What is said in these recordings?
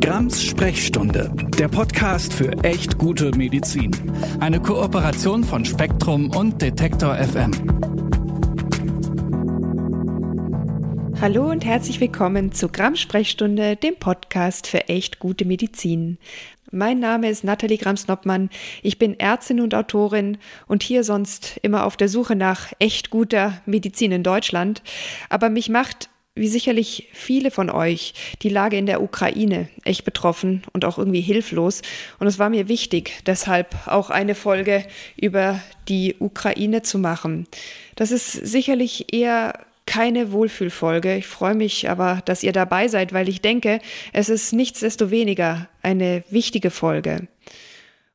Grams Sprechstunde, der Podcast für echt gute Medizin. Eine Kooperation von Spektrum und Detektor FM. Hallo und herzlich willkommen zu Grams Sprechstunde, dem Podcast für echt gute Medizin. Mein Name ist Nathalie Grams-Noppmann. Ich bin Ärztin und Autorin und hier sonst immer auf der Suche nach echt guter Medizin in Deutschland. Aber mich macht wie sicherlich viele von euch, die Lage in der Ukraine echt betroffen und auch irgendwie hilflos. Und es war mir wichtig, deshalb auch eine Folge über die Ukraine zu machen. Das ist sicherlich eher keine Wohlfühlfolge. Ich freue mich aber, dass ihr dabei seid, weil ich denke, es ist nichtsdestoweniger eine wichtige Folge.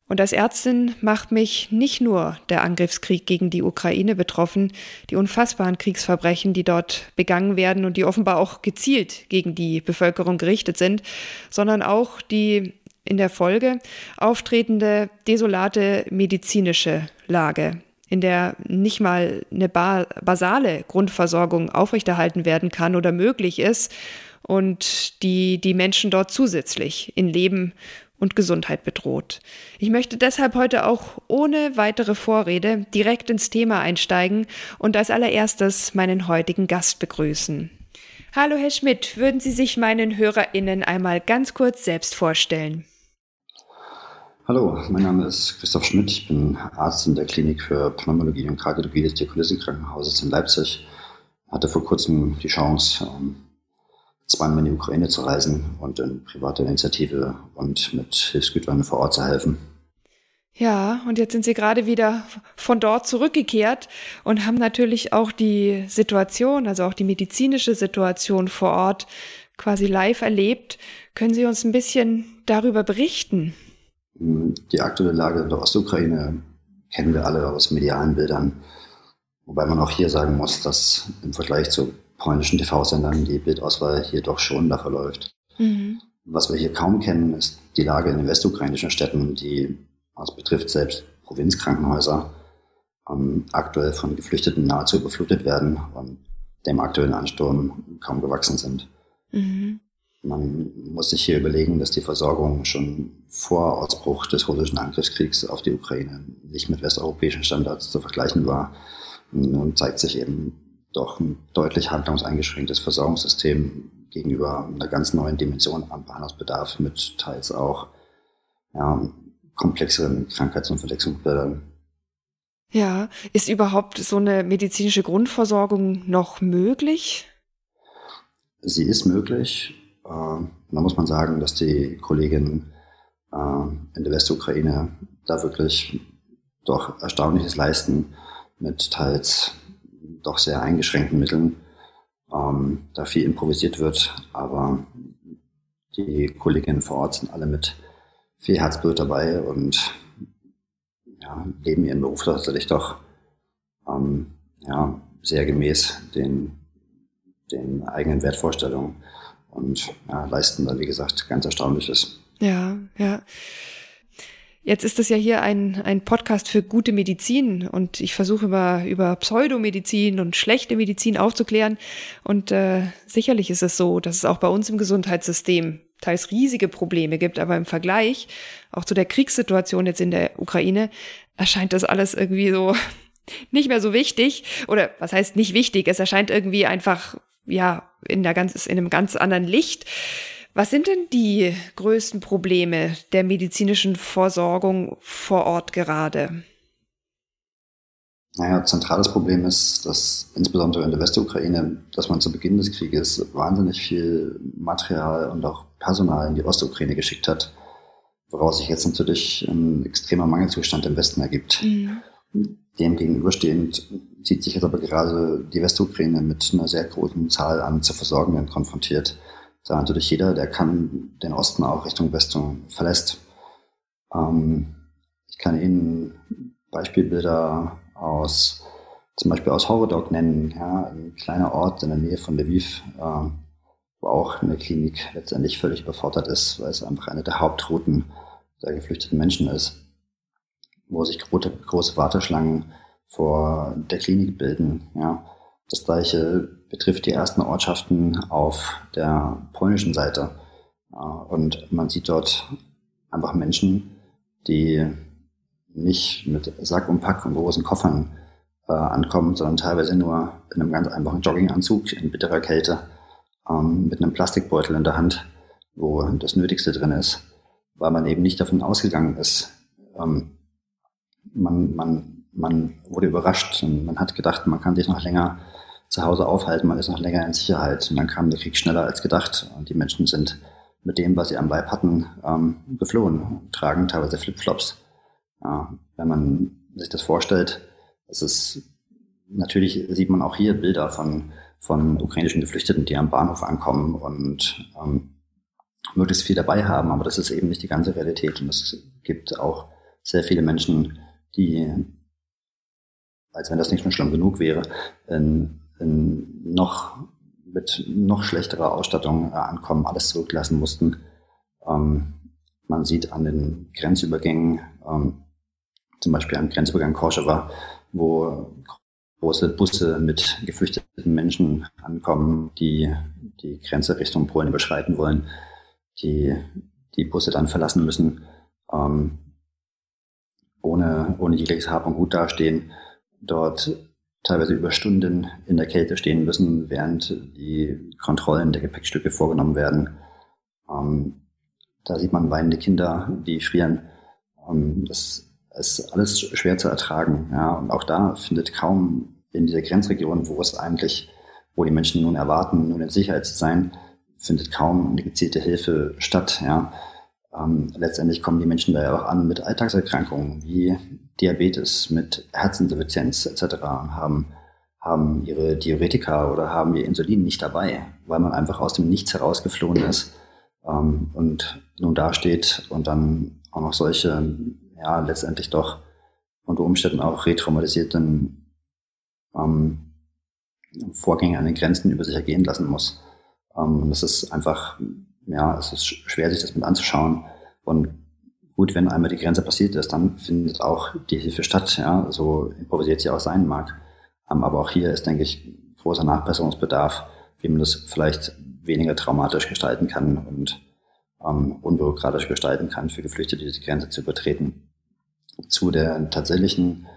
Und als Ärztin macht mich nicht nur der Angriffskrieg gegen die Ukraine betroffen, die unfassbaren Kriegsverbrechen, die dort begangen werden und die offenbar auch gezielt gegen die Bevölkerung gerichtet sind, sondern auch die in der Folge auftretende desolate medizinische Lage, in der nicht mal eine basale Grundversorgung aufrechterhalten werden kann oder möglich ist und die die Menschen dort zusätzlich in Leben und Gesundheit bedroht. Ich möchte deshalb heute auch ohne weitere Vorrede direkt ins Thema einsteigen und als allererstes meinen heutigen Gast begrüßen. Hallo Herr Schmidt, würden Sie sich meinen Hörerinnen einmal ganz kurz selbst vorstellen? Hallo, mein Name ist Christoph Schmidt, ich bin Arzt in der Klinik für Pneumologie und Kardiologie des Diakonissenkrankenhauses Krankenhauses in Leipzig. Hatte vor kurzem die Chance, ähm, zweimal in die Ukraine zu reisen und in privater Initiative und mit Hilfsgütern vor Ort zu helfen. Ja, und jetzt sind Sie gerade wieder von dort zurückgekehrt und haben natürlich auch die Situation, also auch die medizinische Situation vor Ort quasi live erlebt. Können Sie uns ein bisschen darüber berichten? Die aktuelle Lage in der Ostukraine kennen wir alle aus medialen Bildern. Wobei man auch hier sagen muss, dass im Vergleich zu polnischen TV-Sendern die Bildauswahl hier doch schon da verläuft. Mhm. Was wir hier kaum kennen, ist die Lage in den westukrainischen Städten, die, was betrifft selbst Provinzkrankenhäuser, ähm, aktuell von Geflüchteten nahezu überflutet werden und dem aktuellen Ansturm kaum gewachsen sind. Mhm. Man muss sich hier überlegen, dass die Versorgung schon vor Ausbruch des russischen Angriffskriegs auf die Ukraine nicht mit westeuropäischen Standards zu vergleichen war. Nun zeigt sich eben doch ein deutlich handlungseingeschränktes Versorgungssystem gegenüber einer ganz neuen Dimension am Bahnhofsbedarf mit teils auch ja, komplexeren Krankheits- und Verletzungsbildern. Ja, ist überhaupt so eine medizinische Grundversorgung noch möglich? Sie ist möglich. Äh, da muss man sagen, dass die Kolleginnen äh, in der Westukraine da wirklich doch Erstaunliches leisten mit teils doch sehr eingeschränkten Mitteln, ähm, da viel improvisiert wird, aber die Kolleginnen vor Ort sind alle mit viel Herzblut dabei und ja, leben ihren Beruf tatsächlich doch ähm, ja, sehr gemäß den, den eigenen Wertvorstellungen und ja, leisten da, wie gesagt, ganz Erstaunliches. Ja, ja. Jetzt ist es ja hier ein, ein Podcast für gute Medizin und ich versuche immer über Pseudomedizin und schlechte Medizin aufzuklären. Und äh, sicherlich ist es so, dass es auch bei uns im Gesundheitssystem teils riesige Probleme gibt, aber im Vergleich auch zu der Kriegssituation jetzt in der Ukraine erscheint das alles irgendwie so nicht mehr so wichtig. Oder was heißt nicht wichtig? Es erscheint irgendwie einfach, ja, in, der ganz, in einem ganz anderen Licht. Was sind denn die größten Probleme der medizinischen Versorgung vor Ort gerade? Naja, zentrales Problem ist, dass insbesondere in der Westukraine, dass man zu Beginn des Krieges wahnsinnig viel Material und auch Personal in die Ostukraine geschickt hat, woraus sich jetzt natürlich ein extremer Mangelzustand im Westen ergibt. Mhm. Dem gegenüberstehend sieht sich jetzt aber gerade die Westukraine mit einer sehr großen Zahl an zu Versorgenden konfrontiert da natürlich jeder, der kann, den Osten auch Richtung Westen verlässt. Ähm, ich kann Ihnen Beispielbilder aus, zum Beispiel aus Horodok nennen, ja, ein kleiner Ort in der Nähe von Lviv, äh, wo auch eine Klinik letztendlich völlig überfordert ist, weil es einfach eine der Hauptrouten der geflüchteten Menschen ist, wo sich große, große Warteschlangen vor der Klinik bilden, ja. Das gleiche betrifft die ersten Ortschaften auf der polnischen Seite. Und man sieht dort einfach Menschen, die nicht mit Sack und Pack und großen Koffern äh, ankommen, sondern teilweise nur in einem ganz einfachen Jogginganzug in bitterer Kälte ähm, mit einem Plastikbeutel in der Hand, wo das Nötigste drin ist, weil man eben nicht davon ausgegangen ist. Ähm, man, man, man wurde überrascht und man hat gedacht, man kann sich noch länger zu Hause aufhalten, man ist noch länger in Sicherheit. Und dann kam der Krieg schneller als gedacht und die Menschen sind mit dem, was sie am Leib hatten, ähm, geflohen, tragen teilweise Flipflops. Ja, wenn man sich das vorstellt, es ist natürlich sieht man auch hier Bilder von, von ukrainischen Geflüchteten, die am Bahnhof ankommen und ähm, möglichst viel dabei haben, aber das ist eben nicht die ganze Realität. Und es gibt auch sehr viele Menschen, die, als wenn das nicht schon schlimm genug wäre, in, noch mit noch schlechterer Ausstattung äh, ankommen, alles zurücklassen mussten. Ähm, man sieht an den Grenzübergängen, ähm, zum Beispiel am Grenzübergang Korschewa, wo große Busse mit geflüchteten Menschen ankommen, die die Grenze Richtung Polen überschreiten wollen, die die Busse dann verlassen müssen, ähm, ohne, ohne jegliches Hab und Gut dastehen, dort teilweise über Stunden in der Kälte stehen müssen, während die Kontrollen der Gepäckstücke vorgenommen werden. Ähm, da sieht man weinende Kinder, die frieren. Ähm, das ist alles schwer zu ertragen. Ja. Und auch da findet kaum in dieser Grenzregion, wo es eigentlich, wo die Menschen nun erwarten, nun in Sicherheit zu sein, findet kaum eine gezielte Hilfe statt. Ja. Ähm, letztendlich kommen die Menschen da ja auch an mit Alltagserkrankungen wie Diabetes, mit Herzinsuffizienz etc. haben haben ihre Diuretika oder haben ihr Insulin nicht dabei, weil man einfach aus dem Nichts herausgeflohen ist ähm, und nun dasteht und dann auch noch solche, ja, letztendlich doch unter Umständen auch retraumatisierten ähm, Vorgänge an den Grenzen über sich ergehen lassen muss. Ähm, das ist einfach, ja, es ist schwer, sich das mit anzuschauen. Und gut, wenn einmal die Grenze passiert ist, dann findet auch die Hilfe statt, ja, so improvisiert sie auch sein mag. Ähm, aber auch hier ist, denke ich, großer Nachbesserungsbedarf, wie man das vielleicht weniger traumatisch gestalten kann und ähm, unbürokratisch gestalten kann, für Geflüchtete diese Grenze zu übertreten. Zu der tatsächlichen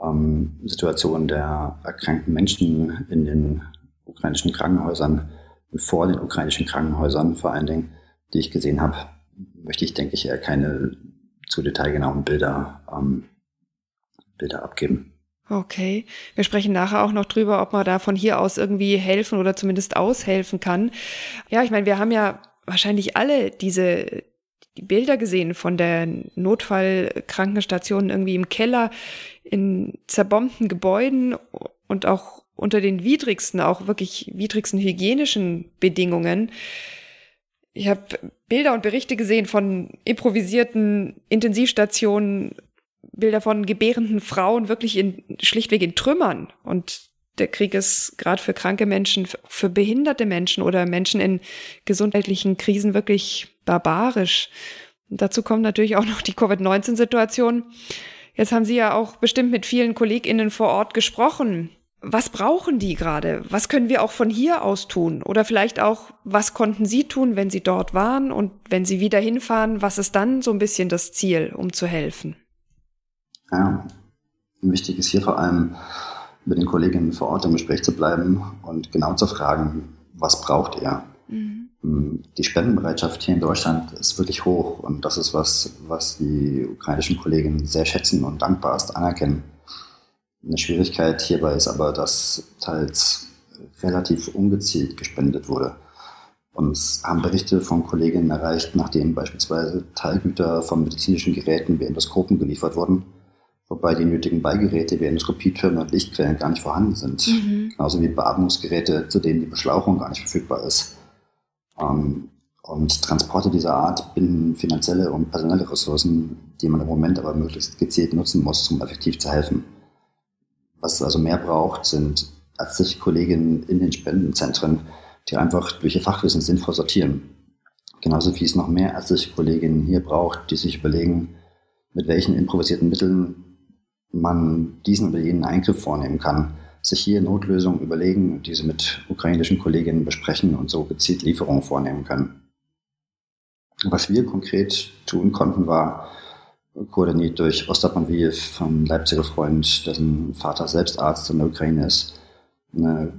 ähm, Situation der erkrankten Menschen in den ukrainischen Krankenhäusern und vor den ukrainischen Krankenhäusern vor allen Dingen, die ich gesehen habe, möchte ich, denke ich, eher keine zu detailgenauen Bilder, ähm, Bilder abgeben. Okay, wir sprechen nachher auch noch drüber, ob man da von hier aus irgendwie helfen oder zumindest aushelfen kann. Ja, ich meine, wir haben ja wahrscheinlich alle diese die Bilder gesehen von der Notfallkrankenstation irgendwie im Keller in zerbombten Gebäuden und auch unter den widrigsten, auch wirklich widrigsten hygienischen Bedingungen. Ich habe Bilder und Berichte gesehen von improvisierten Intensivstationen, Bilder von gebärenden Frauen wirklich in, schlichtweg in Trümmern. Und der Krieg ist gerade für kranke Menschen, für behinderte Menschen oder Menschen in gesundheitlichen Krisen wirklich barbarisch. Und dazu kommt natürlich auch noch die Covid-19-Situation. Jetzt haben Sie ja auch bestimmt mit vielen KollegInnen vor Ort gesprochen. Was brauchen die gerade? Was können wir auch von hier aus tun? Oder vielleicht auch, was konnten Sie tun, wenn Sie dort waren? Und wenn Sie wieder hinfahren, was ist dann so ein bisschen das Ziel, um zu helfen? Ja, wichtig ist hier vor allem, mit den Kolleginnen vor Ort im Gespräch zu bleiben und genau zu fragen, was braucht ihr? Mhm. Ähm, die Spendenbereitschaft hier in Deutschland ist wirklich hoch und das ist was, was die ukrainischen Kollegen sehr schätzen und dankbarst anerkennen. Eine Schwierigkeit hierbei ist aber, dass teils relativ ungezielt gespendet wurde. Uns haben Berichte von Kolleginnen erreicht, nachdem beispielsweise Teilgüter von medizinischen Geräten wie Endoskopen geliefert wurden, wobei die nötigen Beigeräte wie Endoskopietürme und Lichtquellen gar nicht vorhanden sind. Mhm. Genauso wie Beatmungsgeräte, zu denen die Beschlauchung gar nicht verfügbar ist. Ähm, und Transporte dieser Art binden finanzielle und personelle Ressourcen, die man im Moment aber möglichst gezielt nutzen muss, um effektiv zu helfen. Was es also mehr braucht, sind ärztliche Kolleginnen in den Spendenzentren, die einfach durch ihr Fachwissen sinnvoll sortieren. Genauso wie es noch mehr ärztliche Kolleginnen hier braucht, die sich überlegen, mit welchen improvisierten Mitteln man diesen oder jenen Eingriff vornehmen kann, sich hier Notlösungen überlegen, diese mit ukrainischen Kolleginnen besprechen und so gezielt Lieferungen vornehmen können. Was wir konkret tun konnten, war koordiniert durch Ostap Manviev, von Leipziger Freund, dessen Vater selbst Arzt in der Ukraine ist, eine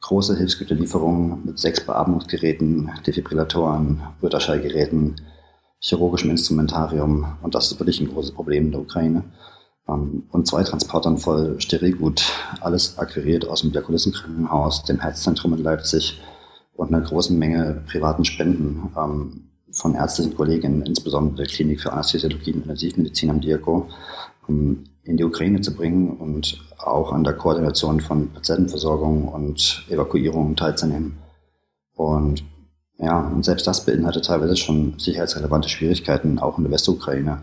große Hilfsgüterlieferung mit sechs Beatmungsgeräten, Defibrillatoren, Ultraschallgeräten, chirurgischem Instrumentarium. Und das ist wirklich ein großes Problem in der Ukraine. Ähm, und zwei Transportern voll Sterilgut, alles akquiriert aus dem Diakonissenkrankenhaus, dem Herzzentrum in Leipzig und einer großen Menge privaten Spenden ähm, von ärztlichen Kollegen, insbesondere der Klinik für Anästhesiologie und Intensivmedizin am Diako, um in die Ukraine zu bringen und auch an der Koordination von Patientenversorgung und Evakuierung teilzunehmen. Und ja, und selbst das beinhaltet teilweise schon sicherheitsrelevante Schwierigkeiten, auch in der Westukraine.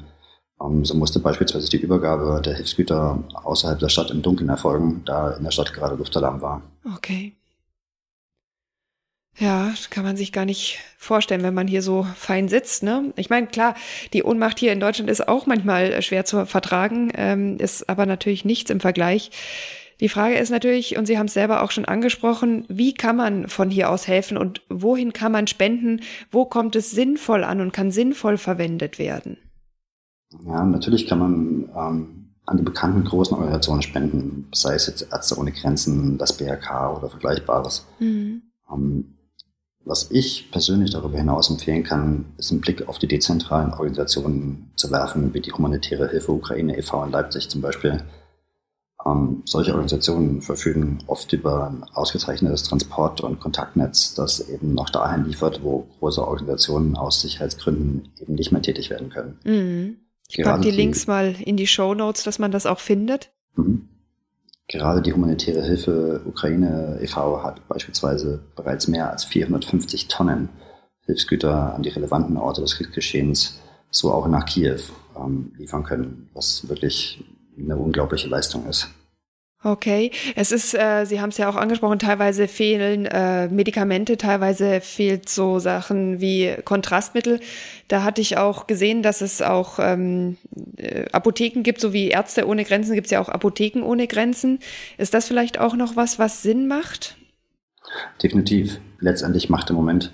Um, so musste beispielsweise die Übergabe der Hilfsgüter außerhalb der Stadt im Dunkeln erfolgen, da in der Stadt gerade Luftalarm war. Okay. Ja, kann man sich gar nicht vorstellen, wenn man hier so fein sitzt. Ne? Ich meine, klar, die Ohnmacht hier in Deutschland ist auch manchmal schwer zu vertragen, ähm, ist aber natürlich nichts im Vergleich. Die Frage ist natürlich, und Sie haben es selber auch schon angesprochen, wie kann man von hier aus helfen und wohin kann man spenden? Wo kommt es sinnvoll an und kann sinnvoll verwendet werden? Ja, natürlich kann man ähm, an die bekannten großen Organisationen spenden, sei es jetzt Ärzte ohne Grenzen, das BRK oder Vergleichbares. Mhm. Ähm, was ich persönlich darüber hinaus empfehlen kann, ist einen Blick auf die dezentralen Organisationen zu werfen, wie die Humanitäre Hilfe Ukraine e.V. in Leipzig zum Beispiel. Ähm, solche Organisationen verfügen oft über ein ausgezeichnetes Transport- und Kontaktnetz, das eben noch dahin liefert, wo große Organisationen aus Sicherheitsgründen eben nicht mehr tätig werden können. Mhm. Ich packe die, Links mal in die Show Notes, dass man das auch findet. Mhm. Gerade die humanitäre Hilfe Ukraine e.V. hat beispielsweise bereits mehr als 450 Tonnen Hilfsgüter an die relevanten Orte des Kriegsgeschehens, so auch nach Kiew, ähm, liefern können, was wirklich eine unglaubliche Leistung ist. Okay, es ist, äh, Sie haben es ja auch angesprochen, teilweise fehlen äh, Medikamente, teilweise fehlt so Sachen wie Kontrastmittel. Da hatte ich auch gesehen, dass es auch ähm, äh, Apotheken gibt, so wie Ärzte ohne Grenzen gibt es ja auch Apotheken ohne Grenzen. Ist das vielleicht auch noch was, was Sinn macht? Definitiv. Letztendlich macht im Moment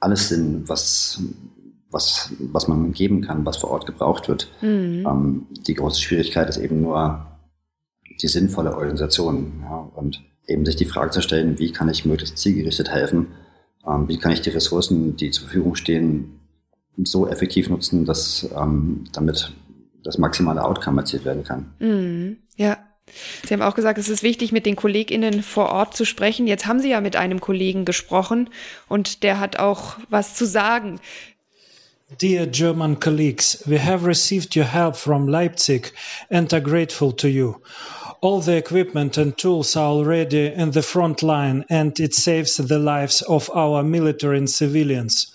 alles Sinn, was was, was man geben kann, was vor Ort gebraucht wird. Mhm. Ähm, die große Schwierigkeit ist eben nur, die sinnvolle Organisation. Ja, und eben sich die Frage zu stellen, wie kann ich möglichst zielgerichtet helfen? Ähm, wie kann ich die Ressourcen, die zur Verfügung stehen, so effektiv nutzen, dass ähm, damit das maximale Outcome erzielt werden kann? Mm, ja. Sie haben auch gesagt, es ist wichtig, mit den KollegInnen vor Ort zu sprechen. Jetzt haben Sie ja mit einem Kollegen gesprochen und der hat auch was zu sagen. Dear German colleagues, we have received your help from Leipzig and are grateful to you. All the equipment and tools are already in the front line and it saves the lives of our military and civilians.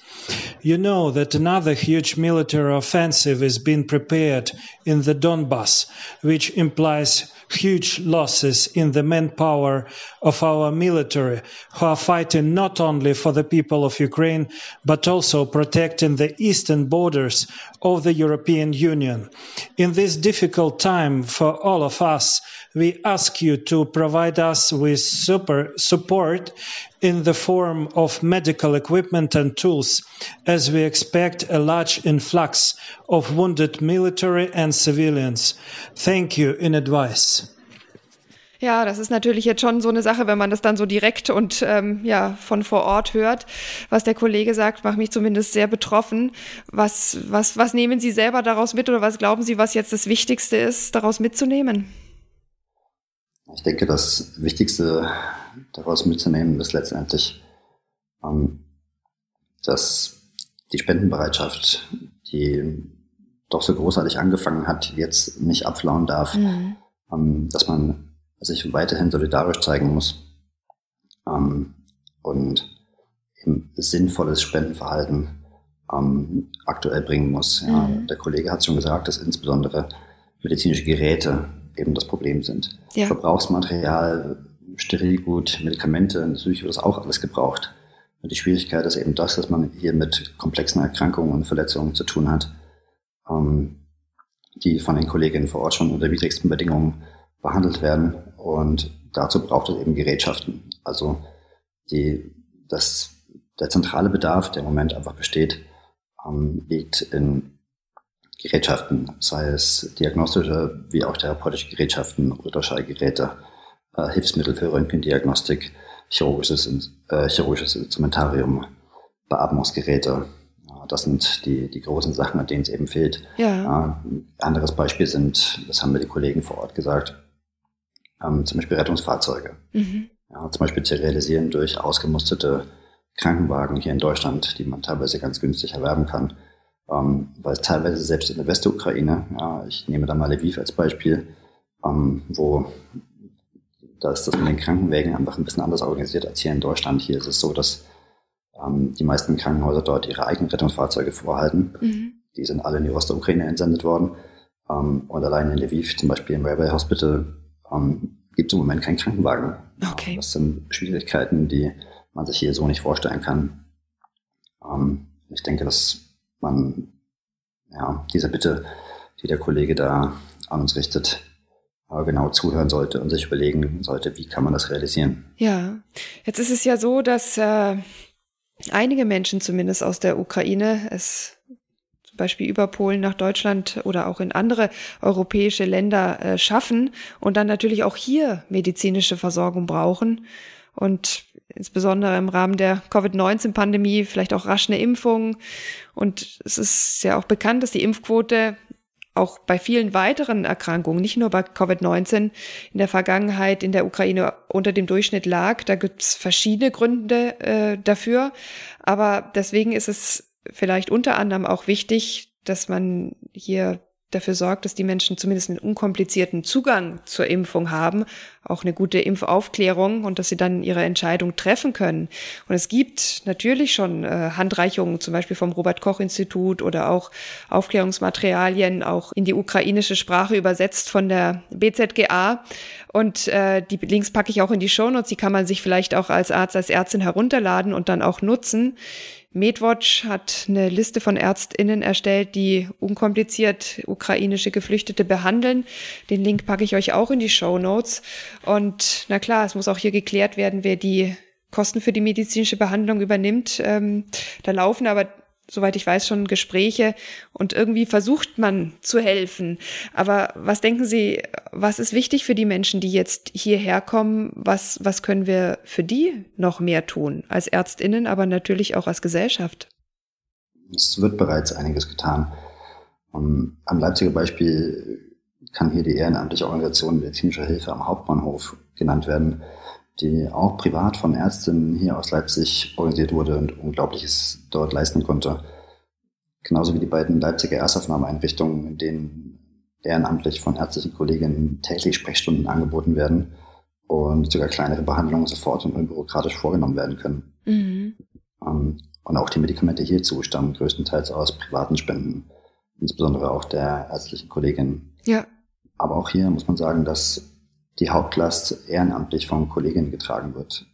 You know that another huge military offensive is being prepared in the Donbass, which implies huge losses in the manpower of our military, who are fighting not only for the people of Ukraine, but also protecting the eastern borders of the European Union. In this difficult time for all of us, we ask you to provide us with super support in the form of medical equipment and tools, as we expect a large influx of wounded military and civilians. Thank you in advance. Ja, das ist natürlich jetzt schon so eine Sache, wenn man das dann so direkt und ähm, ja von vor Ort hört. Was der Kollege sagt, macht mich zumindest sehr betroffen. Was, was, was nehmen Sie selber daraus mit oder was glauben Sie, was jetzt das Wichtigste ist, daraus mitzunehmen? Ich denke, das Wichtigste daraus mitzunehmen ist letztendlich, ähm, dass die Spendenbereitschaft, die doch so großartig angefangen hat, jetzt nicht abflauen darf, mhm. ähm, dass man sich weiterhin solidarisch zeigen muss ähm, und eben sinnvolles Spendenverhalten aktuell bringen muss. Mhm. Der Kollege hat schon gesagt, dass insbesondere medizinische Geräte eben das Problem sind. Ja. Verbrauchsmaterial, Sterilgut, Medikamente, natürlich wird das auch alles gebraucht. Und die Schwierigkeit ist eben das, dass man hier mit komplexen Erkrankungen und Verletzungen zu tun hat, ähm, die von den Kolleginnen vor Ort schon unter widrigsten Bedingungen behandelt werden. Und dazu braucht es eben Gerätschaften. Also die, das, der zentrale Bedarf, der im Moment einfach besteht, ähm, liegt in Gerätschaften, sei es diagnostische wie auch therapeutische Gerätschaften, Ultraschallgeräte, äh, Hilfsmittel für Röntgendiagnostik, chirurgisches, äh, chirurgisches Instrumentarium, Beatmungsgeräte. Das sind die, die großen Sachen, an denen es eben fehlt. Ja. Äh, anderes Beispiel sind, das haben mir die Kollegen vor Ort gesagt, ähm, zum Beispiel Rettungsfahrzeuge. Mhm. Ja, zum Beispiel zu realisieren durch ausgemusterte Krankenwagen hier in Deutschland, die man teilweise ganz günstig erwerben kann. Ähm, weil teilweise selbst in der Westukraine, ja, ich nehme da mal Lviv als Beispiel, ähm, wo da ist das mit den Krankenwägen einfach ein bisschen anders organisiert als hier in Deutschland. Hier ist es so, dass ähm, die meisten Krankenhäuser dort ihre eigenen Rettungsfahrzeuge vorhalten. Mhm. Die sind alle in die Ostukraine entsendet worden. Ähm, und allein in Lviv, zum Beispiel im Railway Hospital, ähm, gibt es im Moment keinen Krankenwagen. Okay. Das sind Schwierigkeiten, die man sich hier so nicht vorstellen kann. Ähm, ich denke, dass man ja, dieser Bitte, die der Kollege da an uns richtet, äh, genau zuhören sollte und sich überlegen sollte, wie kann man das realisieren. Ja, jetzt ist es ja so, dass äh, einige Menschen zumindest aus der Ukraine es zum Beispiel über Polen nach Deutschland oder auch in andere europäische Länder äh, schaffen und dann natürlich auch hier medizinische Versorgung brauchen und insbesondere im Rahmen der Covid-19-Pandemie vielleicht auch rasch eine Impfung. Und es ist ja auch bekannt, dass die Impfquote auch bei vielen weiteren Erkrankungen, nicht nur bei Covid-19, in der Vergangenheit in der Ukraine unter dem Durchschnitt lag. Da gibt es verschiedene Gründe äh, dafür. Aber deswegen ist es vielleicht unter anderem auch wichtig, dass man hier dafür sorgt, dass die Menschen zumindest einen unkomplizierten Zugang zur Impfung haben, auch eine gute Impfaufklärung und dass sie dann ihre Entscheidung treffen können. Und es gibt natürlich schon äh, Handreichungen, zum Beispiel vom Robert Koch Institut oder auch Aufklärungsmaterialien, auch in die ukrainische Sprache übersetzt von der BZGA. Und äh, die Links packe ich auch in die Shownotes. Die kann man sich vielleicht auch als Arzt, als Ärztin herunterladen und dann auch nutzen. MedWatch hat eine Liste von ÄrztInnen erstellt, die unkompliziert ukrainische Geflüchtete behandeln. Den Link packe ich euch auch in die Show Notes. Und na klar, es muss auch hier geklärt werden, wer die Kosten für die medizinische Behandlung übernimmt. Ähm, da laufen aber soweit ich weiß, schon Gespräche und irgendwie versucht man zu helfen. Aber was denken Sie, was ist wichtig für die Menschen, die jetzt hierher kommen? Was, was können wir für die noch mehr tun? Als Ärztinnen, aber natürlich auch als Gesellschaft? Es wird bereits einiges getan. Um, am Leipziger Beispiel kann hier die ehrenamtliche Organisation medizinischer Hilfe am Hauptbahnhof genannt werden die auch privat von Ärztinnen hier aus Leipzig organisiert wurde und Unglaubliches dort leisten konnte. Genauso wie die beiden Leipziger Erstaufnahmeeinrichtungen, in denen ehrenamtlich von ärztlichen Kolleginnen täglich Sprechstunden angeboten werden und sogar kleinere Behandlungen sofort und unbürokratisch vorgenommen werden können. Mhm. Ähm, und auch die Medikamente hierzu stammen größtenteils aus privaten Spenden, insbesondere auch der ärztlichen Kollegin. Ja. Aber auch hier muss man sagen, dass die Hauptlast ehrenamtlich von Kolleginnen getragen wird.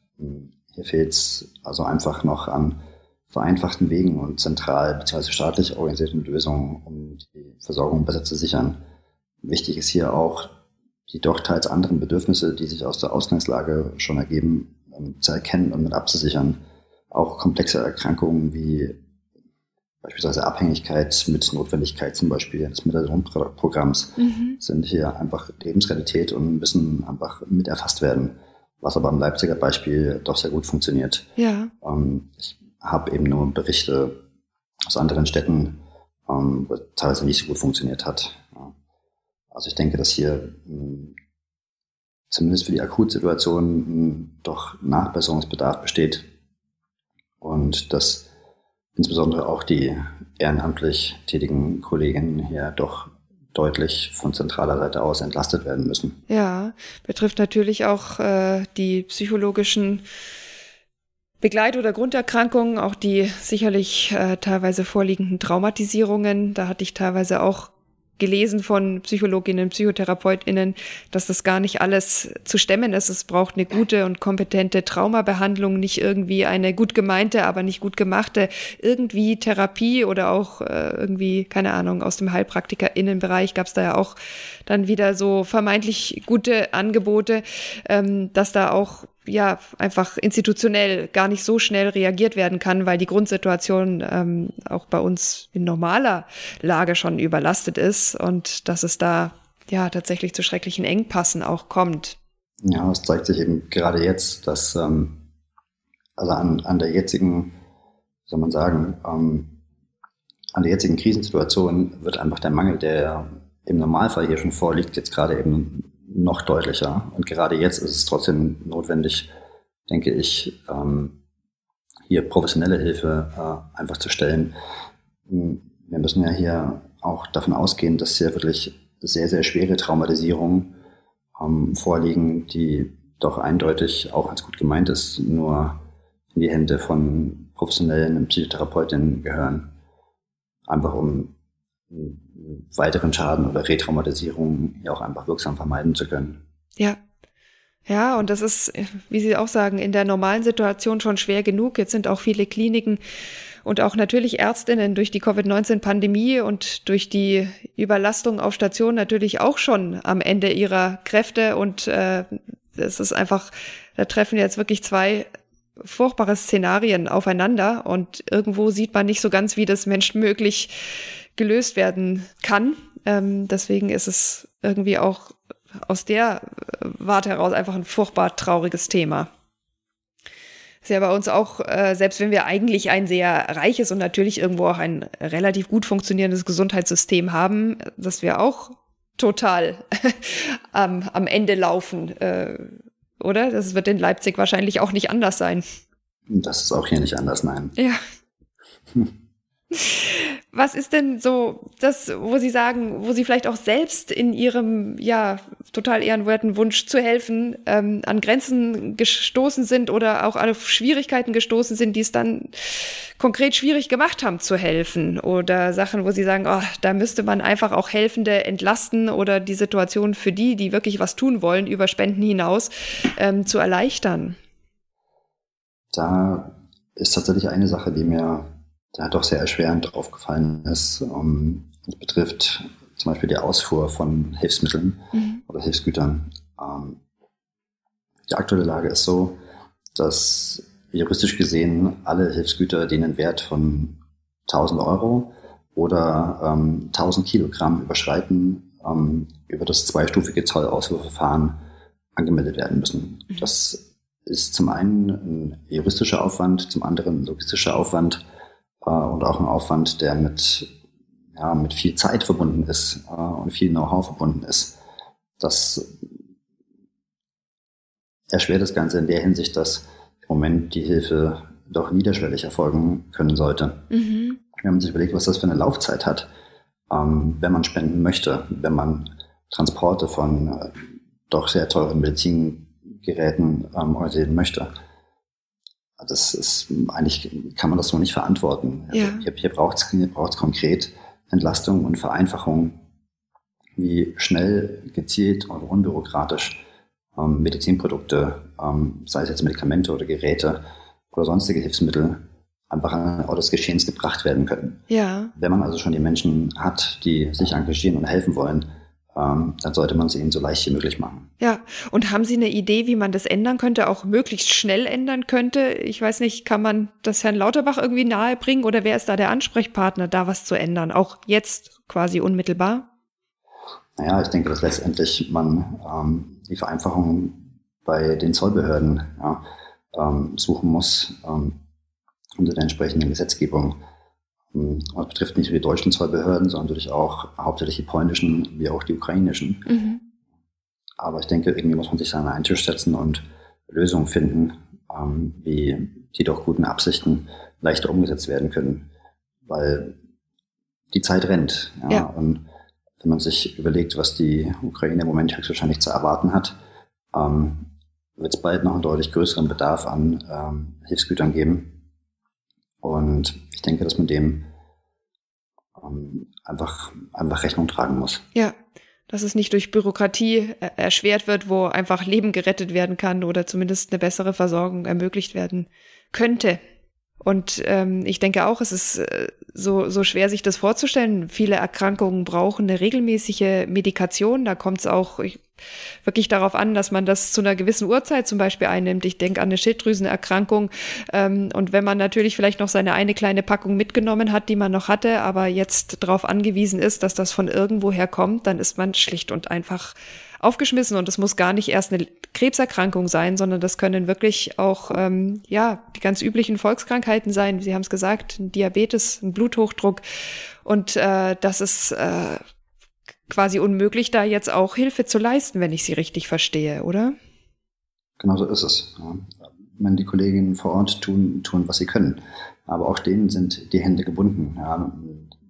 Hier fehlt es also einfach noch an vereinfachten Wegen und zentral bzw. staatlich organisierten Lösungen, um die Versorgung besser zu sichern. Wichtig ist hier auch, die doch teils anderen Bedürfnisse, die sich aus der Ausgangslage schon ergeben, ähm, zu erkennen und mit abzusichern. Auch komplexe Erkrankungen wie beispielsweise Abhängigkeit mit Notwendigkeit zum Beispiel des Methadon-Programms mhm. sind hier einfach Lebensrealität und müssen einfach mit erfasst werden, was aber im Leipziger Beispiel doch sehr gut funktioniert. Ja. Ähm, ich habe eben nur Berichte aus anderen Städten, ähm, wo teilweise nicht so gut funktioniert hat. Ja. Also ich denke, dass hier mh, hm, zumindest für die Akutsituation mh, hm, doch Nachbesserungsbedarf besteht und dass insbesondere auch die ehrenamtlich tätigen Kolleginnen hier doch deutlich von zentraler Seite aus entlastet werden müssen. Ja, betrifft natürlich auch äh, die psychologischen Begleit- oder Grunderkrankungen, auch die sicherlich äh, teilweise vorliegenden Traumatisierungen. Da hatte ich teilweise auch gelesen von Psychologinnen, Psychotherapeutinnen, dass das gar nicht alles zu stemmen ist. Es braucht eine gute und kompetente Traumabehandlung, nicht irgendwie eine gut gemeinte, aber nicht gut gemachte, irgendwie Therapie oder auch äh, irgendwie, keine Ahnung, aus dem HeilpraktikerInnenbereich gab es da ja auch dann wieder so vermeintlich gute Angebote, ähm, dass da auch ja einfach institutionell gar nicht so schnell reagiert werden kann, weil die Grundsituation ähm, auch bei uns in normaler Lage schon überlastet ist und dass es da ja tatsächlich zu schrecklichen Engpassen auch kommt. Ja, es zeigt sich eben gerade jetzt, dass ähm, also an, an der jetzigen, soll man sagen, ähm, an der jetzigen Krisensituation wird einfach der Mangel, der im Normalfall hier schon vorliegt, jetzt gerade eben noch deutlicher. Und gerade jetzt ist es trotzdem notwendig, denke ich, ähm, hier professionelle Hilfe äh, einfach zu stellen. Wir müssen ja hier auch davon ausgehen, dass hier wirklich sehr, sehr schwere Traumatisierungen ähm, vorliegen, die doch eindeutig auch als gut gemeint ist, nur in die Hände von professionellen Psychotherapeutinnen gehören. Einfach um weiteren Schaden oder Retraumatisierung ja auch einfach wirksam vermeiden zu können. Ja. Ja, und das ist, wie Sie auch sagen, in der normalen Situation schon schwer genug. Jetzt sind auch viele Kliniken und auch natürlich Ärztinnen durch die Covid-19-Pandemie und durch die Überlastung auf Station natürlich auch schon am Ende ihrer Kräfte. Und äh, es ist einfach, da treffen jetzt wirklich zwei furchtbare Szenarien aufeinander und irgendwo sieht man nicht so ganz, wie das menschenmöglich gelöst werden kann. Ähm, deswegen ist es irgendwie auch aus der Warte heraus einfach ein furchtbar trauriges Thema. Ist ja bei uns auch, äh, selbst wenn wir eigentlich ein sehr reiches und natürlich irgendwo auch ein relativ gut funktionierendes Gesundheitssystem haben, dass wir auch total am, am Ende laufen, äh, oder? Das wird in Leipzig wahrscheinlich auch nicht anders sein. Das ist auch hier nicht anders, nein. Ja. Was ist denn so das, wo Sie sagen, wo Sie vielleicht auch selbst in Ihrem, ja, total ehrenwerten Wunsch zu helfen, ähm, an Grenzen gestoßen sind oder auch auf Schwierigkeiten gestoßen sind, die es dann konkret schwierig gemacht haben zu helfen? Oder Sachen, wo Sie sagen, oh, da müsste man einfach auch Helfende entlasten oder die Situation für die, die wirklich was tun wollen, über Spenden hinaus, ähm, zu erleichtern? Da ist tatsächlich eine Sache, die mir da doch sehr erschwerend aufgefallen ist. Um, das betrifft zum Beispiel die Ausfuhr von Hilfsmitteln mhm. oder Hilfsgütern. Ähm, die aktuelle Lage ist so, dass juristisch gesehen alle Hilfsgüter, die einen Wert von 1000 Euro oder ähm, 1000 Kilogramm überschreiten, ähm, über das zweistufige Zollausfuhrverfahren angemeldet werden müssen. Mhm. Das ist zum einen ein juristischer Aufwand, zum anderen ein logistischer Aufwand, äh, und auch ein Aufwand, der mit, ja, mit viel Zeit verbunden ist äh, und viel Know-how verbunden ist. Das erschwert das Ganze in der Hinsicht, dass im Moment die Hilfe doch niederschwellig erfolgen können sollte. Mhm. Wenn man sich überlegt, was das für eine Laufzeit hat, ähm, wenn man spenden möchte, wenn man Transporte von äh, doch sehr teuren Medizingeräten ähm, organisieren möchte, das ist eigentlich kann man das so nicht verantworten. Also ja. hier, hier braucht es konkret Entlastung und Vereinfachung, wie schnell, gezielt und unbürokratisch ähm, Medizinprodukte, ähm, sei es jetzt Medikamente oder Geräte oder sonstige Hilfsmittel, einfach an Ort des Geschehens gebracht werden können. Ja. Wenn man also schon die Menschen hat, die sich engagieren und helfen wollen, ähm, dann sollte man es ihnen so leicht wie möglich machen. Ja, und haben Sie eine Idee, wie man das ändern könnte, auch möglichst schnell ändern könnte? Ich weiß nicht, kann man das Herrn Lauterbach irgendwie nahebringen oder wer ist da der Ansprechpartner, da was zu ändern? Auch jetzt quasi unmittelbar? Naja, ich denke, dass letztendlich man ähm, die Vereinfachung bei den Zollbehörden ja, ähm, suchen muss ähm, unter der entsprechenden Gesetzgebung. Ähm, das betrifft nicht nur die deutschen Zollbehörden, sondern natürlich auch hauptsächlich die polnischen wie auch die ukrainischen. Mhm. Aber ich denke, irgendwie muss man sich an einen Tisch setzen und Lösungen finden, ähm, wie die doch guten Absichten leichter umgesetzt werden können. Weil die Zeit rennt. Ja? ja. Und wenn man sich überlegt, was die Ukraine im Moment höchstwahrscheinlich zu erwarten hat, ähm, wird es bald noch einen deutlich größeren Bedarf an ähm, Hilfsgütern geben. Und ich denke, dass man dem ähm, einfach, einfach Rechnung tragen muss. Ja, dass es nicht durch Bürokratie äh, erschwert wird, wo einfach Leben gerettet werden kann oder zumindest eine bessere Versorgung ermöglicht werden könnte. Und ähm, ich denke auch, es ist äh, so, so schwer, sich das vorzustellen. Viele Erkrankungen brauchen eine regelmäßige Medikation. Da kommt es auch ich, wirklich darauf an, dass man das zu einer gewissen Uhrzeit zum Beispiel einnimmt. Ich denke an eine Schilddrüsenerkrankung. Ähm, und wenn man natürlich vielleicht noch seine eine kleine Packung mitgenommen hat, die man noch hatte, aber jetzt darauf angewiesen ist, dass das von irgendwoher kommt, dann ist man schlicht und einfach aufgeschmissen und es muss gar nicht erst eine Krebserkrankung sein, sondern das können wirklich auch ähm, ja die ganz üblichen Volkskrankheiten sein. Sie haben es gesagt, ein Diabetes, ein Bluthochdruck und äh, das ist äh, quasi unmöglich, da jetzt auch Hilfe zu leisten, wenn ich Sie richtig verstehe, oder? Genau so ist es. Ja. Meine, die Kolleginnen vor Ort tun, tun, was sie können. Aber auch denen sind die Hände gebunden. Ja.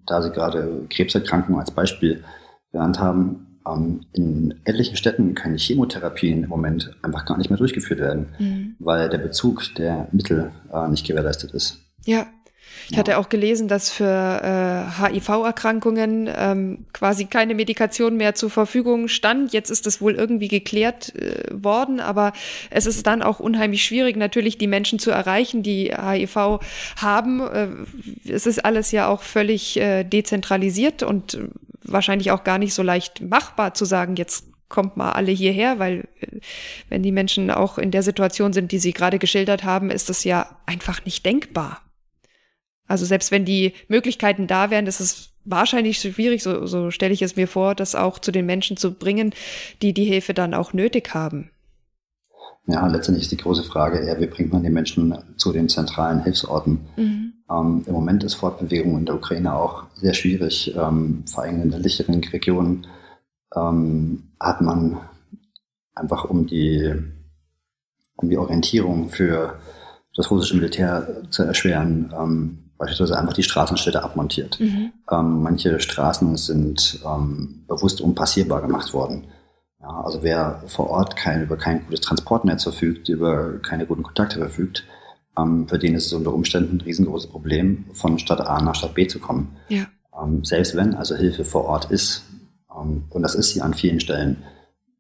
Da Sie gerade Krebserkrankungen als Beispiel genannt haben, ähm, in etlichen Städten können Chemotherapien im Moment einfach gar nicht mehr durchgeführt werden, mhm. weil der Bezug der Mittel äh, nicht gewährleistet ist. Ja. Ich hatte auch gelesen, dass für äh, HIV-Erkrankungen ähm, quasi keine Medikation mehr zur Verfügung stand. Jetzt ist das wohl irgendwie geklärt äh, worden, aber es ist dann auch unheimlich schwierig, natürlich die Menschen zu erreichen, die HIV haben. Äh, es ist alles ja auch völlig äh, dezentralisiert und wahrscheinlich auch gar nicht so leicht machbar zu sagen, jetzt kommt mal alle hierher, weil äh, wenn die Menschen auch in der Situation sind, die Sie gerade geschildert haben, ist das ja einfach nicht denkbar. Also selbst wenn die Möglichkeiten da wären, ist es wahrscheinlich schwierig, so, so stelle ich es mir vor, das auch zu den Menschen zu bringen, die die Hilfe dann auch nötig haben. Ja, letztendlich ist die große Frage eher, wie bringt man die Menschen zu den zentralen Hilfsorten? Mhm. Ähm, Im Moment ist Fortbewegung in der Ukraine auch sehr schwierig. Ähm, vor allem in den ländlicheren Regionen ähm, hat man einfach um die, um die Orientierung für das russische Militär zu erschweren, ähm, beispielsweise einfach die Straßenschilder abmontiert. Mhm. Ähm, manche Straßen sind ähm, bewusst unpassierbar gemacht worden. Ja, also wer vor Ort kein, über kein gutes Transportnetz verfügt, über keine guten Kontakte verfügt, für den ist es unter Umständen ein riesengroßes Problem, von Stadt A nach Stadt B zu kommen. Ja. Ähm, selbst wenn also Hilfe vor Ort ist, ähm, und das ist sie an vielen Stellen,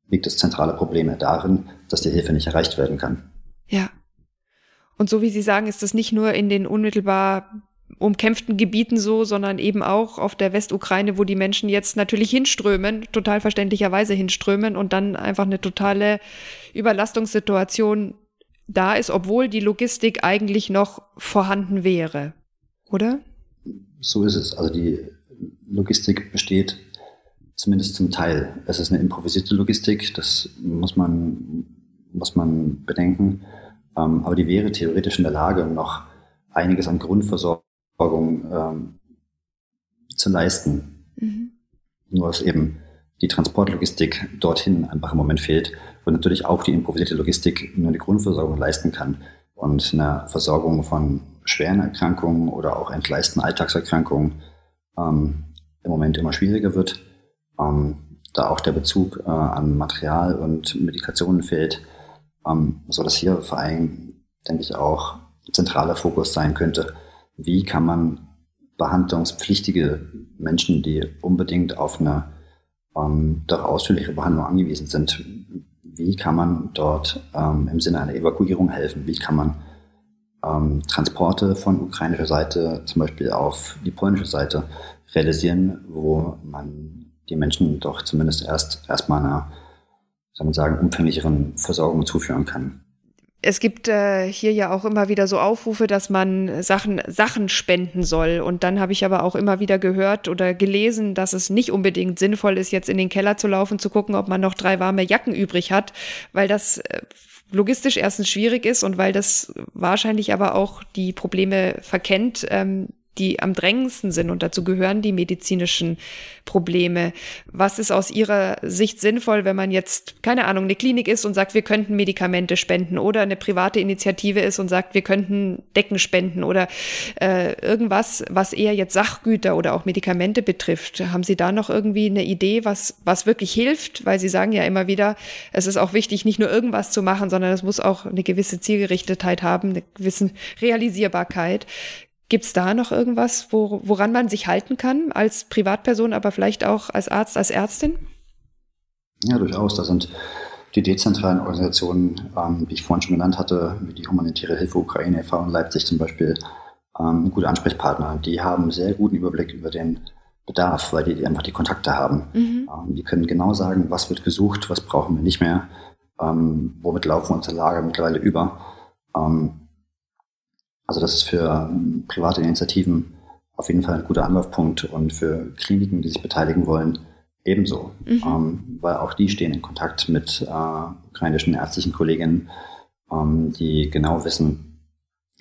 liegt das zentrale Problem darin, dass die Hilfe nicht erreicht werden kann. Ja. Und so wie Sie sagen, ist das nicht nur in den unmittelbar umkämpften Gebieten so, sondern eben auch auf der Westukraine, wo die Menschen jetzt natürlich hinströmen, total verständlicherweise hinströmen und dann einfach eine totale Überlastungssituation da ist, obwohl die Logistik eigentlich noch vorhanden wäre, oder? So ist es. Also die Logistik besteht zumindest zum Teil. Es ist eine improvisierte Logistik, das muss man, muss man bedenken. Ähm, aber die wäre theoretisch in der Lage, noch einiges an Grundversorgung ähm, zu leisten. Mhm. Nur dass eben die Transportlogistik dorthin einfach im Moment fehlt und natürlich auch die improvisierte Logistik nur die Grundversorgung leisten kann und eine Versorgung von schweren Erkrankungen oder auch entgleisten Alltagserkrankungen ähm, im Moment immer schwieriger wird, ähm, da auch der Bezug äh, an Material und Medikationen fehlt, ähm, so dass hier vor allem, denke ich, auch zentraler Fokus sein könnte, wie kann man behandlungspflichtige Menschen, die unbedingt auf eine ähm, doch ausführliche Behandlung angewiesen sind, wie kann man dort ähm, im Sinne einer Evakuierung helfen? Wie kann man ähm, Transporte von ukrainischer Seite zum Beispiel auf die polnische Seite realisieren, wo man die Menschen doch zumindest erst erstmal einer, soll man sagen, umfänglicheren Versorgung zuführen kann es gibt äh, hier ja auch immer wieder so Aufrufe, dass man Sachen, Sachen spenden soll. Und dann habe ich aber auch immer wieder gehört oder gelesen, dass es nicht unbedingt sinnvoll ist, jetzt in den Keller zu laufen, zu gucken, ob man noch drei warme Jacken übrig hat, weil das äh, logistisch erstens schwierig ist und weil das wahrscheinlich aber auch die Probleme verkennt, ähm, die am drängendsten sind und dazu gehören die medizinischen Probleme. Was ist aus Ihrer Sicht sinnvoll, wenn man jetzt, keine Ahnung, eine Klinik ist und sagt, wir könnten Medikamente spenden oder eine private Initiative ist und sagt, wir könnten Decken spenden oder äh, irgendwas, was eher jetzt Sachgüter oder auch Medikamente betrifft. Haben Sie da noch irgendwie eine Idee, was, was wirklich hilft? Weil Sie sagen ja immer wieder, es ist auch wichtig, nicht nur irgendwas zu machen, sondern es muss auch eine gewisse Zielgerichtetheit haben, eine gewisse Realisierbarkeit. Gibt es da noch irgendwas, wo, woran man sich halten kann als Privatperson, aber vielleicht auch als Arzt, als Ärztin? Ja, durchaus. Da sind die dezentralen Organisationen, ähm, die ich vorhin schon genannt hatte, wie die humanitäre Hilfe Ukraine e.V. in Leipzig zum Beispiel, ähm, gute Ansprechpartner. Die haben sehr guten Überblick über den Bedarf, weil die einfach die Kontakte haben. Mhm. Ähm, die können genau sagen, was wird gesucht, was brauchen wir nicht mehr, ähm, womit laufen unsere Lager mittlerweile über. Ähm, also das ist für ähm, private Initiativen auf jeden Fall ein guter Anlaufpunkt und für Kliniken, die sich beteiligen wollen, ebenso. Mhm. Ähm, weil auch die stehen in Kontakt mit äh, ukrainischen ärztlichen Kolleginnen, ähm, die genau wissen,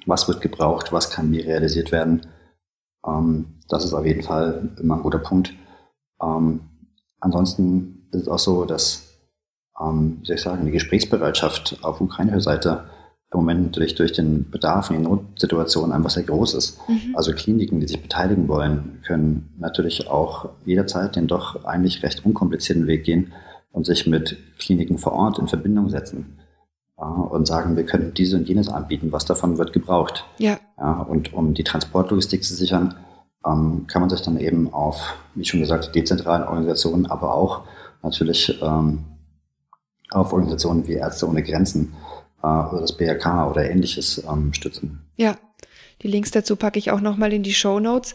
was wird gebraucht, was kann wie realisiert werden. Ähm, das ist auf jeden Fall immer ein guter Punkt. Ähm, ansonsten ist es auch so, dass, ähm, wie soll ich sagen, die Gesprächsbereitschaft auf ukrainischer Seite im Moment natürlich durch den Bedarf in den Notsituationen einfach sehr groß ist. Mhm. Also Kliniken, die sich beteiligen wollen, können natürlich auch jederzeit den doch eigentlich recht unkomplizierten Weg gehen und sich mit Kliniken vor Ort in Verbindung setzen ja, und sagen, wir könnten diese und jenes anbieten, was davon wird gebraucht. Ja. ja und um die Transportlogistik zu sichern, ähm, kann man sich dann eben auf, wie schon gesagt, dezentralen Organisationen, aber auch natürlich ähm, auf Organisationen wie Ärzte ohne Grenzen äh, oder das BRK oder ähnliches ähm, stützen. Ja, die Links dazu packe ich auch nochmal in die Show Notes.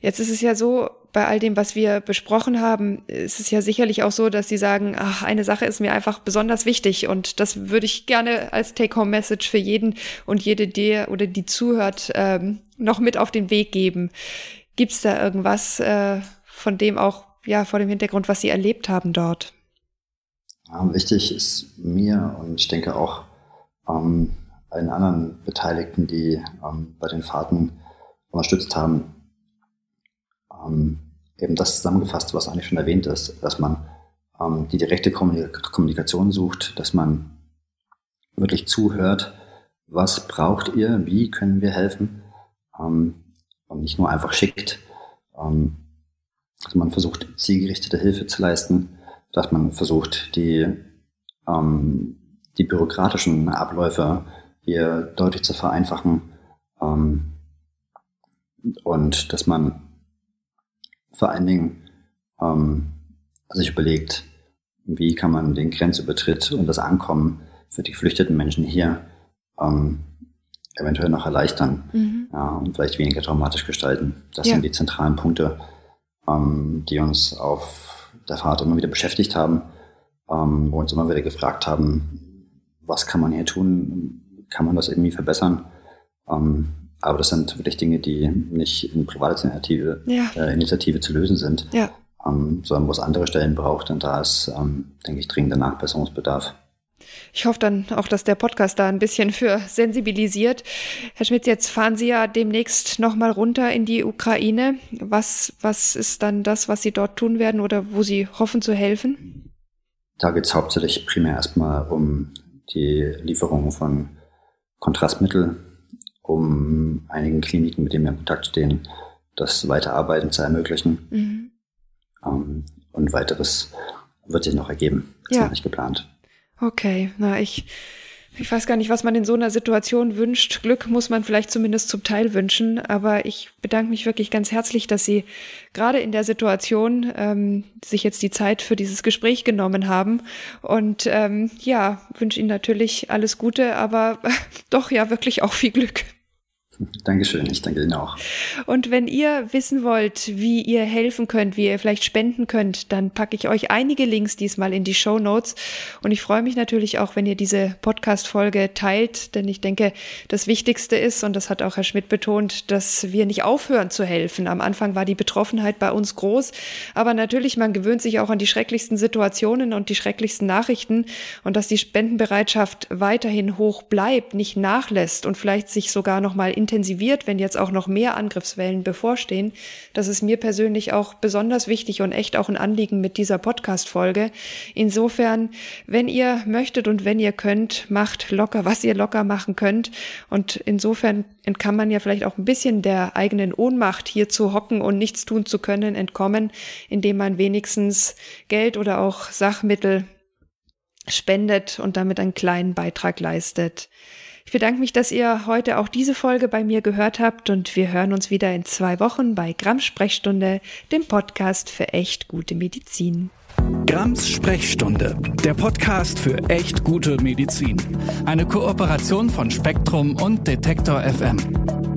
Jetzt ist es ja so, bei all dem, was wir besprochen haben, ist es ja sicherlich auch so, dass Sie sagen, ach, eine Sache ist mir einfach besonders wichtig und das würde ich gerne als Take-Home-Message für jeden und jede, der oder die zuhört, ähm, noch mit auf den Weg geben. Gibt es da irgendwas äh, von dem auch, ja, vor dem Hintergrund, was Sie erlebt haben dort? Ja, wichtig ist mir und ich denke auch ähm, allen anderen Beteiligten, die ähm, bei den Fahrten unterstützt haben, ähm, eben das zusammengefasst, was eigentlich schon erwähnt ist, dass man ähm, die direkte Kommunikation sucht, dass man wirklich zuhört, was braucht ihr, wie können wir helfen ähm, und nicht nur einfach schickt. Ähm, also man versucht zielgerichtete Hilfe zu leisten, dass man versucht, die, ähm, die bürokratischen Abläufe hier deutlich zu vereinfachen ähm, und dass man vor allen Dingen ähm, sich überlegt, wie kann man den Grenzübertritt und das Ankommen für die geflüchteten Menschen hier ähm, eventuell noch erleichtern mhm. ja, und vielleicht weniger traumatisch gestalten. Das ja. sind die zentralen Punkte, ähm, die uns auf der Fahrt immer wieder beschäftigt haben, ähm, wo wir uns immer wieder gefragt haben, was kann man hier tun, kann man das irgendwie verbessern. Ähm, aber das sind wirklich Dinge, die nicht in Privatinitiative ja. äh, Initiative zu lösen sind, ja. ähm, sondern wo es andere Stellen braucht. Und da ist, ähm, denke ich, dringender Nachbesserungsbedarf. Ich hoffe dann auch, dass der Podcast da ein bisschen für sensibilisiert. Herr Schmitz, jetzt fahren Sie ja demnächst nochmal runter in die Ukraine. Was, was ist dann das, was Sie dort tun werden oder wo Sie hoffen zu helfen? Da geht es hauptsächlich primär erstmal um die Lieferung von Kontrastmittel, um einigen Kliniken, mit denen wir in Kontakt stehen, das Weiterarbeiten zu ermöglichen. Mhm. Ähm, und weiteres wird sich noch ergeben. Ist ja. noch nicht geplant. Okay, na ich ich weiß gar nicht, was man in so einer Situation wünscht. Glück muss man vielleicht zumindest zum Teil wünschen. Aber ich bedanke mich wirklich ganz herzlich, dass Sie gerade in der Situation ähm, sich jetzt die Zeit für dieses Gespräch genommen haben. Und ähm, ja, wünsche Ihnen natürlich alles Gute, aber doch ja wirklich auch viel Glück. Dankeschön, ich danke Ihnen auch. Und wenn ihr wissen wollt, wie ihr helfen könnt, wie ihr vielleicht spenden könnt, dann packe ich euch einige Links diesmal in die Show Notes. Und ich freue mich natürlich auch, wenn ihr diese Podcast-Folge teilt, denn ich denke, das Wichtigste ist, und das hat auch Herr Schmidt betont, dass wir nicht aufhören zu helfen. Am Anfang war die Betroffenheit bei uns groß, aber natürlich, man gewöhnt sich auch an die schrecklichsten Situationen und die schrecklichsten Nachrichten und dass die Spendenbereitschaft weiterhin hoch bleibt, nicht nachlässt und vielleicht sich sogar noch mal intensiviert, wenn jetzt auch noch mehr Angriffswellen bevorstehen. Das ist mir persönlich auch besonders wichtig und echt auch ein Anliegen mit dieser Podcast-Folge. Insofern, wenn ihr möchtet und wenn ihr könnt, macht locker, was ihr locker machen könnt. Und insofern kann man ja vielleicht auch ein bisschen der eigenen Ohnmacht hier zu hocken und nichts tun zu können entkommen, indem man wenigstens Geld oder auch Sachmittel spendet und damit einen kleinen Beitrag leistet. Ich bedanke mich, dass ihr heute auch diese Folge bei mir gehört habt und wir hören uns wieder in zwei Wochen bei Gramm Sprechstunde, dem Podcast für echt gute Medizin. Grams Sprechstunde, der Podcast für echt gute Medizin. Eine Kooperation von Spektrum und Detektor FM.